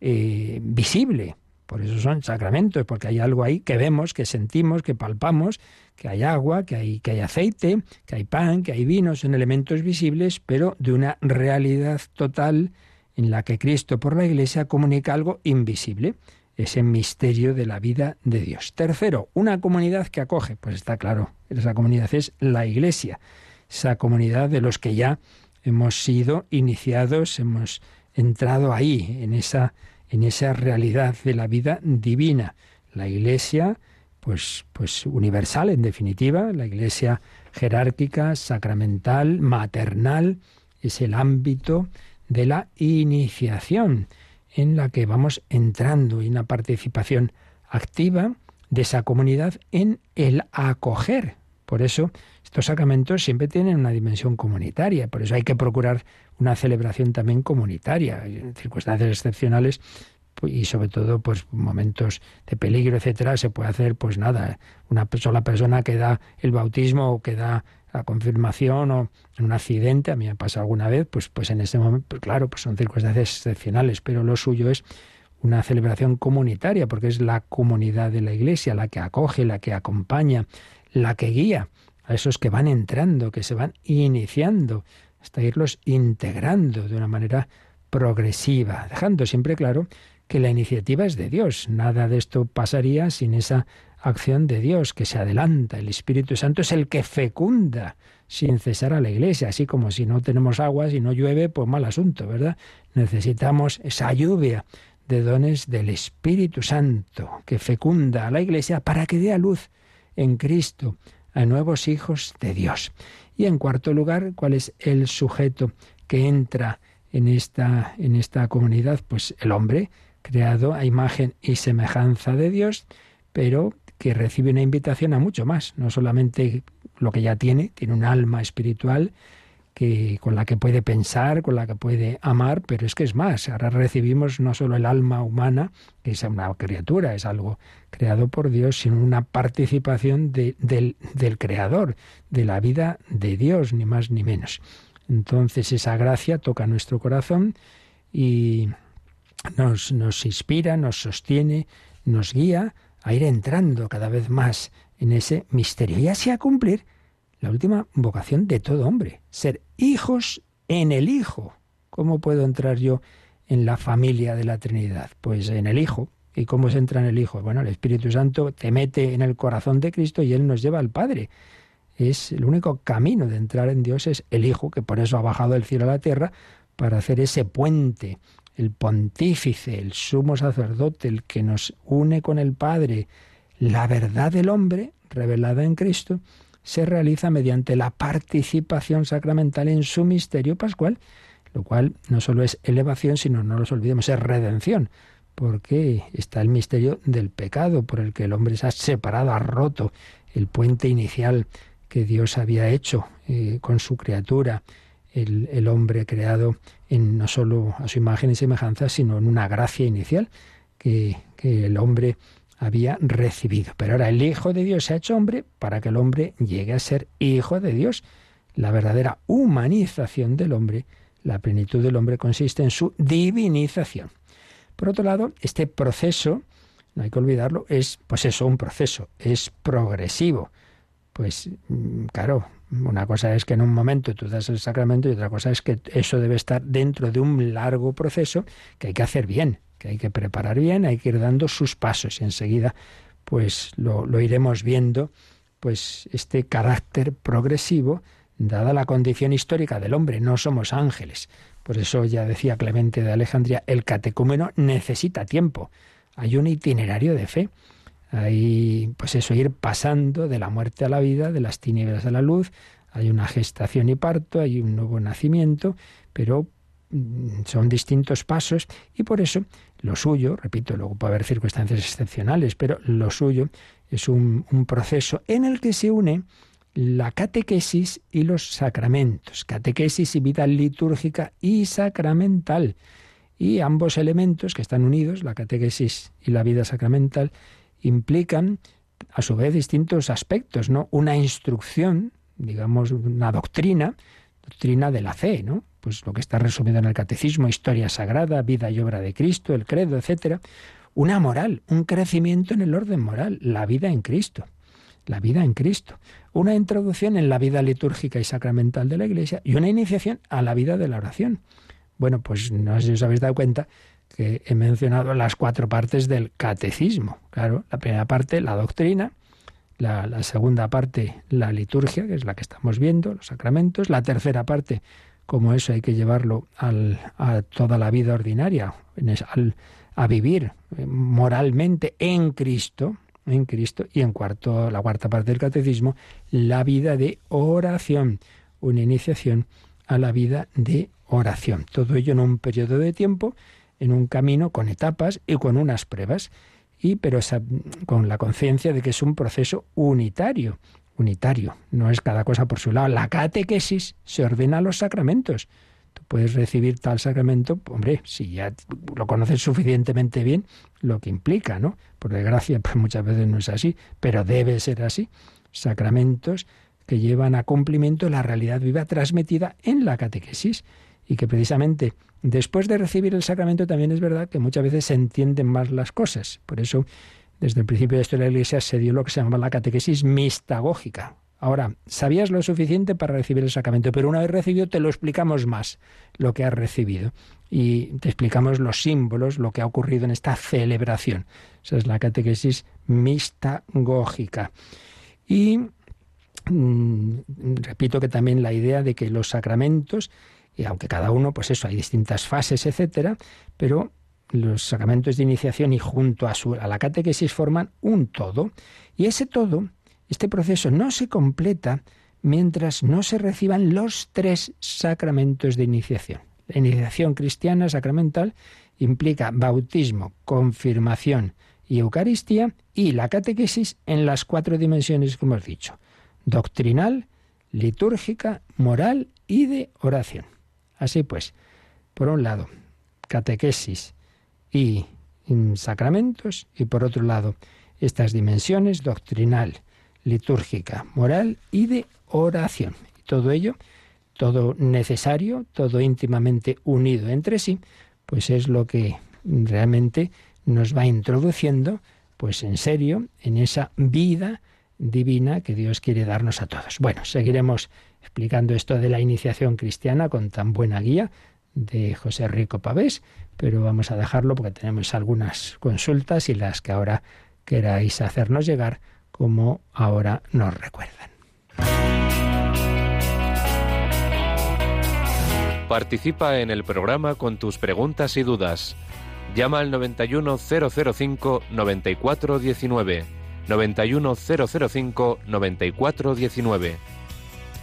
eh, visible. Por eso son sacramentos, porque hay algo ahí que vemos, que sentimos, que palpamos, que hay agua, que hay, que hay aceite, que hay pan, que hay vino, son elementos visibles, pero de una realidad total en la que Cristo por la Iglesia comunica algo invisible, ese misterio de la vida de Dios. Tercero, una comunidad que acoge, pues está claro, esa comunidad es la Iglesia esa comunidad de los que ya hemos sido iniciados, hemos entrado ahí, en esa, en esa realidad de la vida divina. La Iglesia, pues, pues universal en definitiva, la Iglesia jerárquica, sacramental, maternal, es el ámbito de la iniciación en la que vamos entrando y una participación activa de esa comunidad en el acoger. Por eso estos sacramentos siempre tienen una dimensión comunitaria, por eso hay que procurar una celebración también comunitaria. En circunstancias excepcionales, y sobre todo pues momentos de peligro, etcétera, se puede hacer pues nada, una sola persona que da el bautismo o que da la confirmación o en un accidente, a mí me pasa alguna vez, pues pues en ese momento, pues claro, pues son circunstancias excepcionales, pero lo suyo es una celebración comunitaria, porque es la comunidad de la Iglesia la que acoge, la que acompaña, la que guía a esos que van entrando, que se van iniciando, hasta irlos integrando de una manera progresiva, dejando siempre claro que la iniciativa es de Dios. Nada de esto pasaría sin esa acción de Dios que se adelanta. El Espíritu Santo es el que fecunda sin cesar a la Iglesia, así como si no tenemos agua, si no llueve, pues mal asunto, ¿verdad? Necesitamos esa lluvia de dones del Espíritu Santo que fecunda a la Iglesia para que dé a luz en Cristo a nuevos hijos de Dios. Y en cuarto lugar, ¿cuál es el sujeto que entra en esta, en esta comunidad? Pues el hombre, creado a imagen y semejanza de Dios, pero que recibe una invitación a mucho más, no solamente lo que ya tiene, tiene un alma espiritual, que, con la que puede pensar, con la que puede amar, pero es que es más, ahora recibimos no solo el alma humana, que es una criatura, es algo creado por Dios, sino una participación del, del Creador, de la vida de Dios, ni más ni menos. Entonces esa gracia toca nuestro corazón y nos, nos inspira, nos sostiene, nos guía a ir entrando cada vez más en ese misterio y así a cumplir la última vocación de todo hombre, ser hijos en el Hijo. ¿Cómo puedo entrar yo en la familia de la Trinidad? Pues en el Hijo. ¿Y cómo se entra en el Hijo? Bueno, el Espíritu Santo te mete en el corazón de Cristo y Él nos lleva al Padre. Es el único camino de entrar en Dios es el Hijo, que por eso ha bajado del cielo a la tierra para hacer ese puente, el pontífice, el sumo sacerdote, el que nos une con el Padre, la verdad del hombre revelada en Cristo se realiza mediante la participación sacramental en su misterio pascual, lo cual no solo es elevación, sino, no nos olvidemos, es redención, porque está el misterio del pecado por el que el hombre se ha separado, ha roto el puente inicial que Dios había hecho eh, con su criatura, el, hombre creado en no solo a su imagen y semejanza, sino en una gracia inicial que el hombre había recibido. Pero ahora el Hijo de Dios se ha hecho hombre para que el hombre llegue a ser Hijo de Dios. La verdadera humanización del hombre, la plenitud del hombre consiste en su divinización. Por otro lado, este proceso, no hay que olvidarlo, es, pues eso, un proceso, es progresivo. Pues mm, claro, una cosa es que en un momento tú das el sacramento y otra cosa es que eso debe estar dentro de un largo proceso que hay que hacer bien que hay que preparar bien, hay que ir dando sus pasos y enseguida pues lo, iremos viendo, pues este carácter progresivo, dada la condición histórica del hombre, no somos ángeles. Por eso ya decía Clemente de Alejandría, el catecúmeno necesita tiempo. Hay un itinerario de fe. Hay, pues eso, ir pasando de la muerte a la vida, de las tinieblas a la luz. Hay una gestación y parto, hay un nuevo nacimiento, pero mm, son distintos pasos y por eso lo suyo, repito, luego puede haber circunstancias excepcionales, pero lo suyo es un, proceso en el que se une la catequesis y los sacramentos, catequesis y vida litúrgica y sacramental. Y ambos elementos que están unidos, la catequesis y la vida sacramental, implican a su vez distintos aspectos, ¿no? Una instrucción, digamos, una doctrina, doctrina de la fe, ¿no? Pues lo que está resumido en el catecismo, historia sagrada, vida y obra de Cristo, el credo, etcétera, una moral, un crecimiento en el orden moral, la vida en Cristo, la vida en Cristo, una introducción en la vida litúrgica y sacramental de la Iglesia y una iniciación a la vida de la oración. Bueno, pues no sé si os habéis dado cuenta que he mencionado las cuatro partes del catecismo. Claro, la primera parte, la doctrina, la, la, segunda parte, la liturgia, que es la que estamos viendo, los sacramentos, la tercera parte, como eso hay que llevarlo a toda la vida ordinaria, a vivir eh, moralmente en Cristo, en Cristo, y en cuarto, la cuarta parte del catecismo, la vida de oración, una iniciación a la vida de oración. Todo ello en un periodo de tiempo, en un camino con etapas y con unas pruebas, y pero con la conciencia de que es un proceso unitario, unitario, no es cada cosa por su lado. La catequesis se ordena a los sacramentos. Tú puedes recibir tal sacramento, hombre, si ya lo conoces suficientemente bien, lo que implica, ¿no? Por desgracia, pues muchas veces no es así, pero debe ser así. Sacramentos que llevan a cumplimiento la realidad viva transmitida en la catequesis y que precisamente después de recibir el sacramento también es verdad que muchas veces se entienden más las cosas. Por eso, desde el principio de la historia de la Iglesia se dio lo que se llama la catequesis mistagógica. Ahora, sabías lo suficiente para recibir el sacramento, pero una vez recibido te lo explicamos más, lo que has recibido. Y te explicamos los símbolos, lo que ha ocurrido en esta celebración. Esa es la catequesis mistagógica. Y mm, repito que también la idea de que los sacramentos y aunque cada uno, pues eso, hay distintas fases, etcétera, pero los sacramentos de iniciación y junto a, su, a la catequesis forman un todo. Y ese todo, este proceso no se completa mientras no se reciban los tres sacramentos de iniciación. La iniciación cristiana sacramental implica bautismo, confirmación y Eucaristía y la catequesis en las cuatro dimensiones que hemos dicho, doctrinal, litúrgica, moral y de oración. Así pues, por un lado, catequesis y sacramentos, y por otro lado, estas dimensiones doctrinal, litúrgica, moral y de oración. Todo ello, todo necesario, todo íntimamente unido entre sí, pues es lo que realmente nos va introduciendo, pues en serio, en esa vida divina que Dios quiere darnos a todos. Bueno, seguiremos explicando esto de la iniciación cristiana con tan buena guía de José Rico Pavés, pero vamos a dejarlo porque tenemos algunas consultas y las que ahora queráis hacernos llegar como ahora nos recuerdan. Participa en el programa con tus preguntas y dudas. Llama al 91005 9419 91005 9419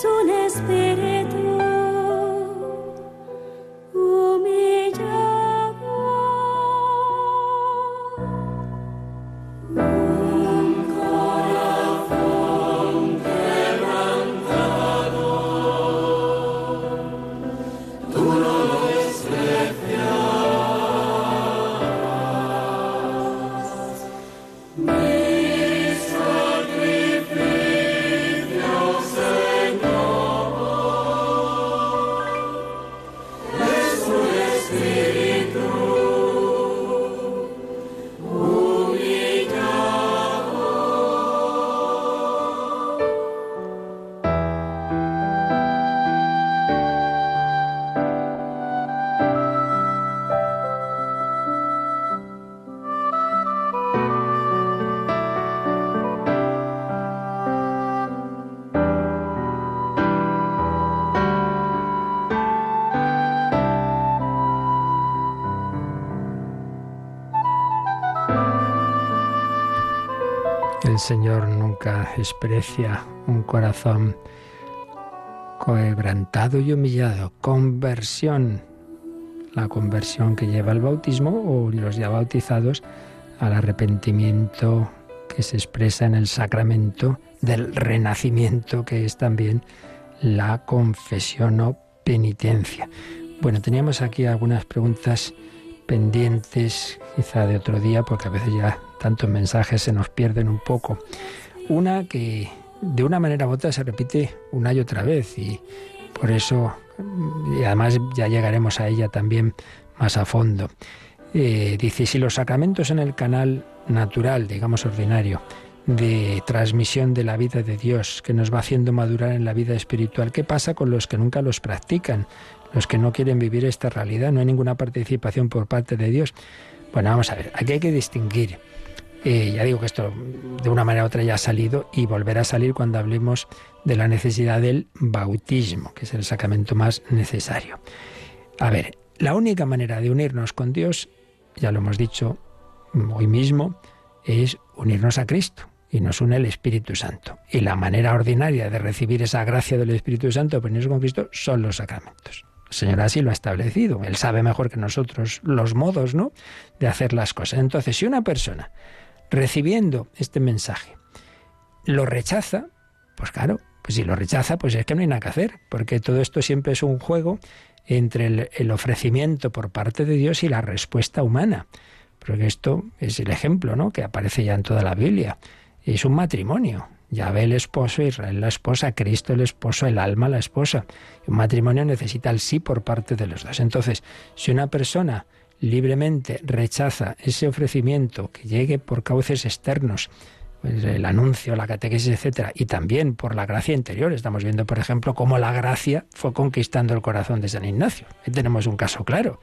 soles Señor nunca desprecia un corazón quebrantado y humillado. Conversión. La conversión que lleva al bautismo o los ya bautizados al arrepentimiento que se expresa en el sacramento del renacimiento, que es también la confesión o penitencia. Bueno, teníamos aquí algunas preguntas pendientes, quizá de otro día, porque a veces ya tantos mensajes se nos pierden un poco. Una que de una manera u otra se repite una y otra vez y por eso, y además ya llegaremos a ella también más a fondo. Eh, dice, si los sacramentos en el canal natural, digamos ordinario, de transmisión de la vida de Dios, que nos va haciendo madurar en la vida espiritual. ¿Qué pasa con los que nunca los practican? Los que no quieren vivir esta realidad, no hay ninguna participación por parte de Dios. Bueno, vamos a ver, aquí hay que distinguir. Eh, ya digo que esto de una manera u otra ya ha salido y volverá a salir cuando hablemos de la necesidad del bautismo, que es el sacramento más necesario. A ver, la única manera de unirnos con Dios, ya lo hemos dicho hoy mismo, es unirnos a Cristo y nos une el Espíritu Santo. Y la manera ordinaria de recibir esa gracia del Espíritu Santo, unirnos con Cristo, son los sacramentos. El Señor así lo ha establecido. Él sabe mejor que nosotros los modos, ¿no?, de hacer las cosas. Entonces, si una persona recibiendo este mensaje lo rechaza, pues claro, pues si lo rechaza, pues es que no hay nada que hacer, porque todo esto siempre es un juego entre el, ofrecimiento por parte de Dios y la respuesta humana. Porque esto es el ejemplo, ¿no?, que aparece ya en toda la Biblia es un matrimonio. Yahvé el esposo, Israel la esposa, Cristo el esposo, el alma la esposa. Un matrimonio necesita el sí por parte de los dos. Entonces, si una persona libremente rechaza ese ofrecimiento que llegue por cauces externos, pues el anuncio, la catequesis, etcétera, y también por la gracia interior. Estamos viendo, por ejemplo, cómo la gracia fue conquistando el corazón de San Ignacio. Ahí tenemos un caso claro.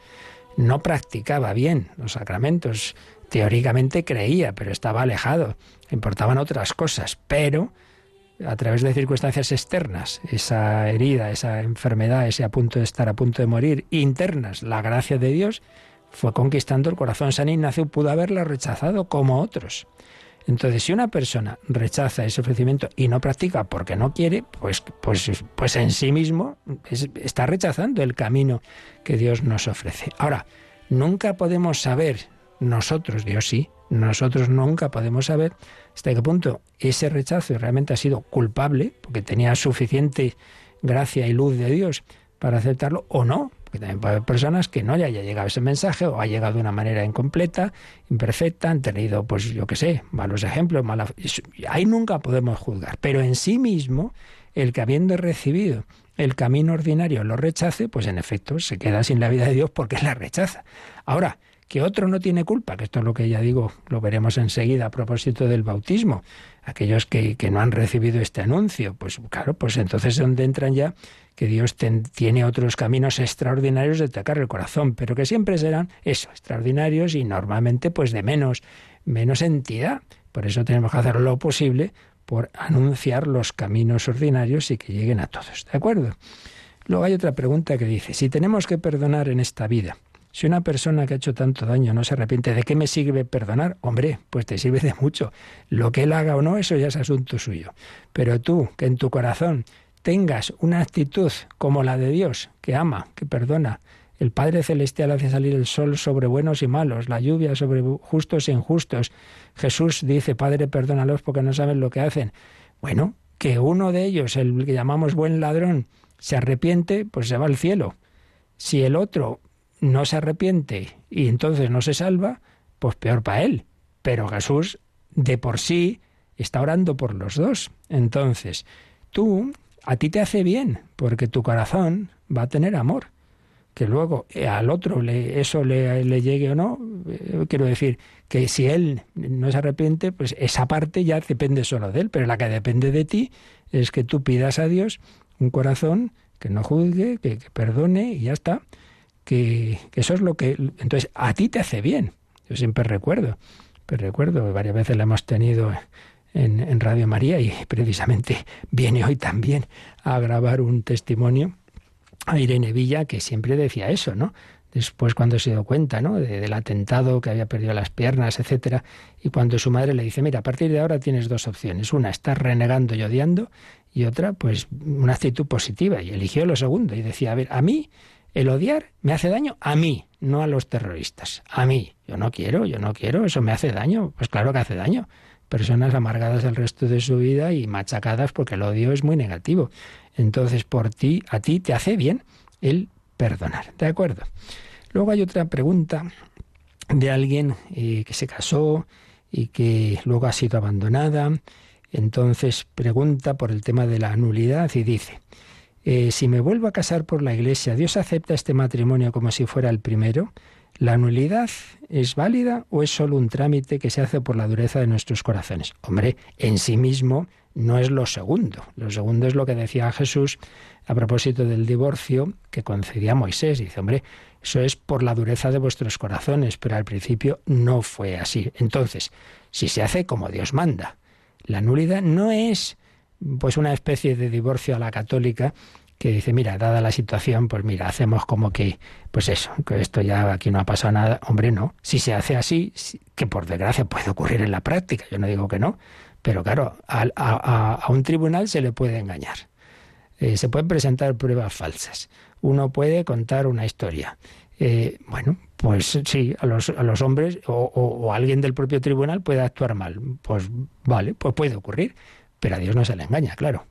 No practicaba bien los sacramentos, teóricamente creía, pero estaba alejado. Le importaban otras cosas, pero a través de circunstancias externas, esa herida, esa enfermedad, ese a punto de estar a punto de morir, internas, la gracia de Dios fue conquistando el corazón. San Ignacio pudo haberla rechazado como otros. Entonces, si una persona rechaza ese ofrecimiento y no practica porque no quiere, pues, pues, pues en sí mismo está rechazando el camino que Dios nos ofrece. Ahora, nunca podemos saber nosotros, Dios sí, nosotros nunca podemos saber hasta qué punto ese rechazo realmente ha sido culpable, porque tenía suficiente gracia y luz de Dios para aceptarlo, o no, porque también puede haber personas que no le haya llegado ese mensaje o ha llegado de una manera incompleta, imperfecta, han tenido, pues yo qué sé, malos ejemplos, malas... Ahí nunca podemos juzgar, pero en sí mismo, el que habiendo recibido el camino ordinario lo rechace, pues en efecto se queda sin la vida de Dios porque la rechaza. Ahora, que otro no tiene culpa, que esto es lo que ya digo, lo veremos enseguida a propósito del bautismo, aquellos que, no han recibido este anuncio, pues claro, pues entonces es donde entran ya que Dios tiene otros caminos extraordinarios de tocar el corazón, pero que siempre serán eso, extraordinarios y normalmente pues de menos, menos entidad. Por eso tenemos que hacer lo posible por anunciar los caminos ordinarios y que lleguen a todos. ¿De acuerdo? Luego hay otra pregunta que dice, si tenemos que perdonar en esta vida, si una persona que ha hecho tanto daño no se arrepiente, ¿de qué me sirve perdonar? Hombre, pues te sirve de mucho. Lo que él haga o no, eso ya es asunto suyo. Pero tú, que en tu corazón tengas una actitud como la de Dios, que ama, que perdona, el Padre Celestial hace salir el sol sobre buenos y malos, la lluvia sobre justos e injustos. Jesús dice, Padre, perdónalos porque no saben lo que hacen. Bueno, que uno de ellos, el que llamamos buen ladrón, se arrepiente, pues se va al cielo. Si el otro no se arrepiente y entonces no se salva, pues peor para él. Pero Jesús de por sí está orando por los dos. Entonces, tú, a ti te hace bien, porque tu corazón va a tener amor. Que luego eh, al otro le, eso le, le llegue o no, eh, quiero decir que si él no se arrepiente, pues esa parte ya depende solo de él, pero la que depende de ti es que tú pidas a Dios un corazón que no juzgue, que perdone y ya está que, eso es lo que... Entonces, a ti te hace bien. Yo siempre recuerdo, pero recuerdo, varias veces la hemos tenido en, Radio María y precisamente viene hoy también a grabar un testimonio a Irene Villa que siempre decía eso, ¿no? Después cuando se dio cuenta, ¿no? del atentado, que había perdido las piernas, etcétera, y cuando su madre le dice, mira, a partir de ahora tienes dos opciones, una, estar renegando y odiando, y otra, pues una actitud positiva, y eligió lo segundo, y decía, a ver, a mí el odiar me hace daño a mí, no a los terroristas. A mí. Yo no quiero, yo no quiero, eso me hace daño. Pues claro que hace daño. Personas amargadas el resto de su vida y machacadas porque el odio es muy negativo. Entonces, por ti, a ti te hace bien el perdonar. ¿De acuerdo? Luego hay otra pregunta de alguien eh, que se casó y que luego ha sido abandonada. Entonces pregunta por el tema de la nulidad y dice, eh, si me vuelvo a casar por la iglesia, ¿Dios acepta este matrimonio como si fuera el primero? ¿La nulidad es válida o es solo un trámite que se hace por la dureza de nuestros corazones? Hombre, en sí mismo no es lo segundo. Lo segundo es lo que decía Jesús a propósito del divorcio que concedía Moisés. Dice, hombre, eso es por la dureza de vuestros corazones, pero al principio no fue así. Entonces, si se hace como Dios manda, la nulidad no es pues una especie de divorcio a la católica que dice, mira, dada la situación, pues mira, hacemos como que, pues eso, que esto ya aquí no ha pasado nada. Hombre, no. Si se hace así, que por desgracia puede ocurrir en la práctica, yo no digo que no, pero claro, a, un tribunal se le puede engañar. Eh, se pueden presentar pruebas falsas. Uno puede contar una historia. Eh, bueno, pues sí, a los, a los hombres o, o, alguien del propio tribunal puede actuar mal. Pues vale, pues puede ocurrir, pero a Dios no se le engaña, claro.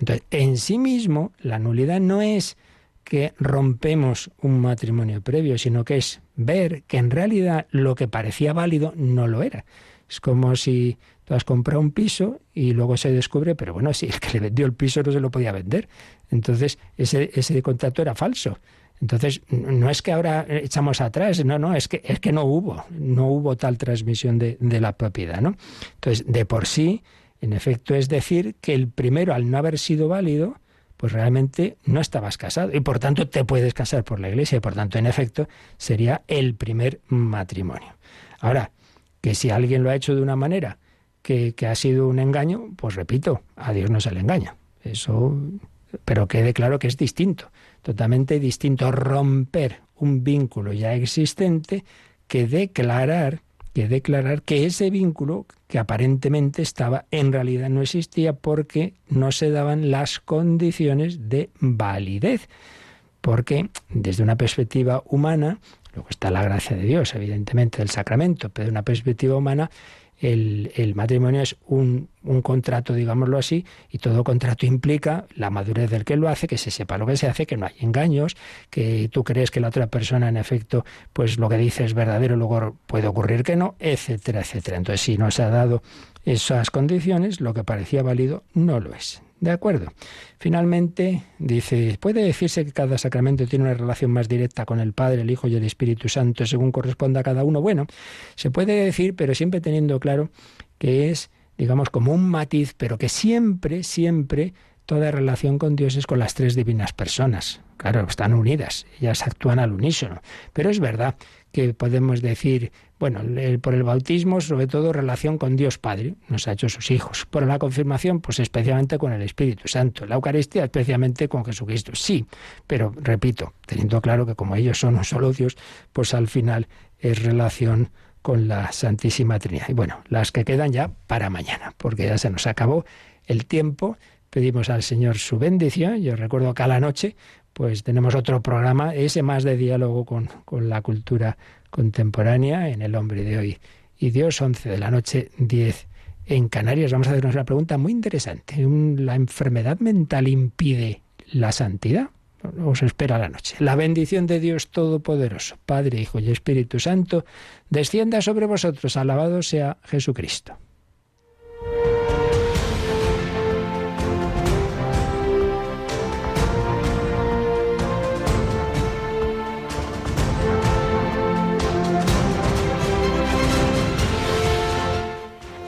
Entonces, en sí mismo, la nulidad no es que rompemos un matrimonio previo, sino que es ver que en realidad lo que parecía válido no lo era. Es como si tú has comprado un piso y luego se descubre, pero bueno, si el que le vendió el piso no se lo podía vender. Entonces, ese, ese contrato era falso. Entonces, no es que ahora echamos atrás, no, no, es que, es que no hubo, no hubo tal transmisión de, de la propiedad, ¿no? Entonces, de por sí, en efecto, es decir que el primero, al no haber sido válido, pues realmente no estabas casado y por tanto te puedes casar por la iglesia y por tanto, en efecto, sería el primer matrimonio. Ahora, que si alguien lo ha hecho de una manera que, que ha sido un engaño, pues repito, a Dios no se le engaña. Eso, pero quede claro que es distinto, totalmente distinto romper un vínculo ya existente que declarar que declarar que ese vínculo que aparentemente estaba en realidad no existía porque no se daban las condiciones de validez. Porque desde una perspectiva humana, luego está la gracia de Dios, evidentemente, del sacramento, pero de una perspectiva humana, el, matrimonio es un, un, contrato, digámoslo así, y todo contrato implica la madurez del que lo hace, que se sepa lo que se hace, que no hay engaños, que tú crees que la otra persona, en efecto, pues lo que dice es verdadero, luego puede ocurrir que no, etcétera, etcétera. Entonces, si no se ha dado esas condiciones, lo que parecía válido no lo es. ¿De acuerdo? Finalmente, dice, puede decirse que cada sacramento tiene una relación más directa con el Padre, el Hijo y el Espíritu Santo según corresponda a cada uno. Bueno, se puede decir, pero siempre teniendo claro que es, digamos, como un matiz, pero que siempre, siempre toda relación con Dios es con las tres divinas personas. Claro, están unidas, ellas actúan al unísono. Pero es verdad que podemos decir, bueno, por el bautismo, sobre todo relación con Dios Padre, nos ha hecho sus hijos. Por la confirmación, pues especialmente con el Espíritu Santo. La Eucaristía, especialmente con Jesucristo. Sí, pero repito, teniendo claro que como ellos son un solo Dios, pues al final es relación con la Santísima Trinidad. Y bueno, las que quedan ya para mañana, porque ya se nos acabó el tiempo. Pedimos al Señor su bendición. Yo recuerdo que a la noche pues tenemos otro programa, ese más de diálogo con, con la cultura contemporánea en el hombre de hoy. Y Dios, 11 de la noche, 10 en Canarias. Vamos a hacernos una pregunta muy interesante. ¿La enfermedad mental impide la santidad? Os espera la noche. La bendición de Dios Todopoderoso, Padre, Hijo y Espíritu Santo, descienda sobre vosotros. Alabado sea Jesucristo.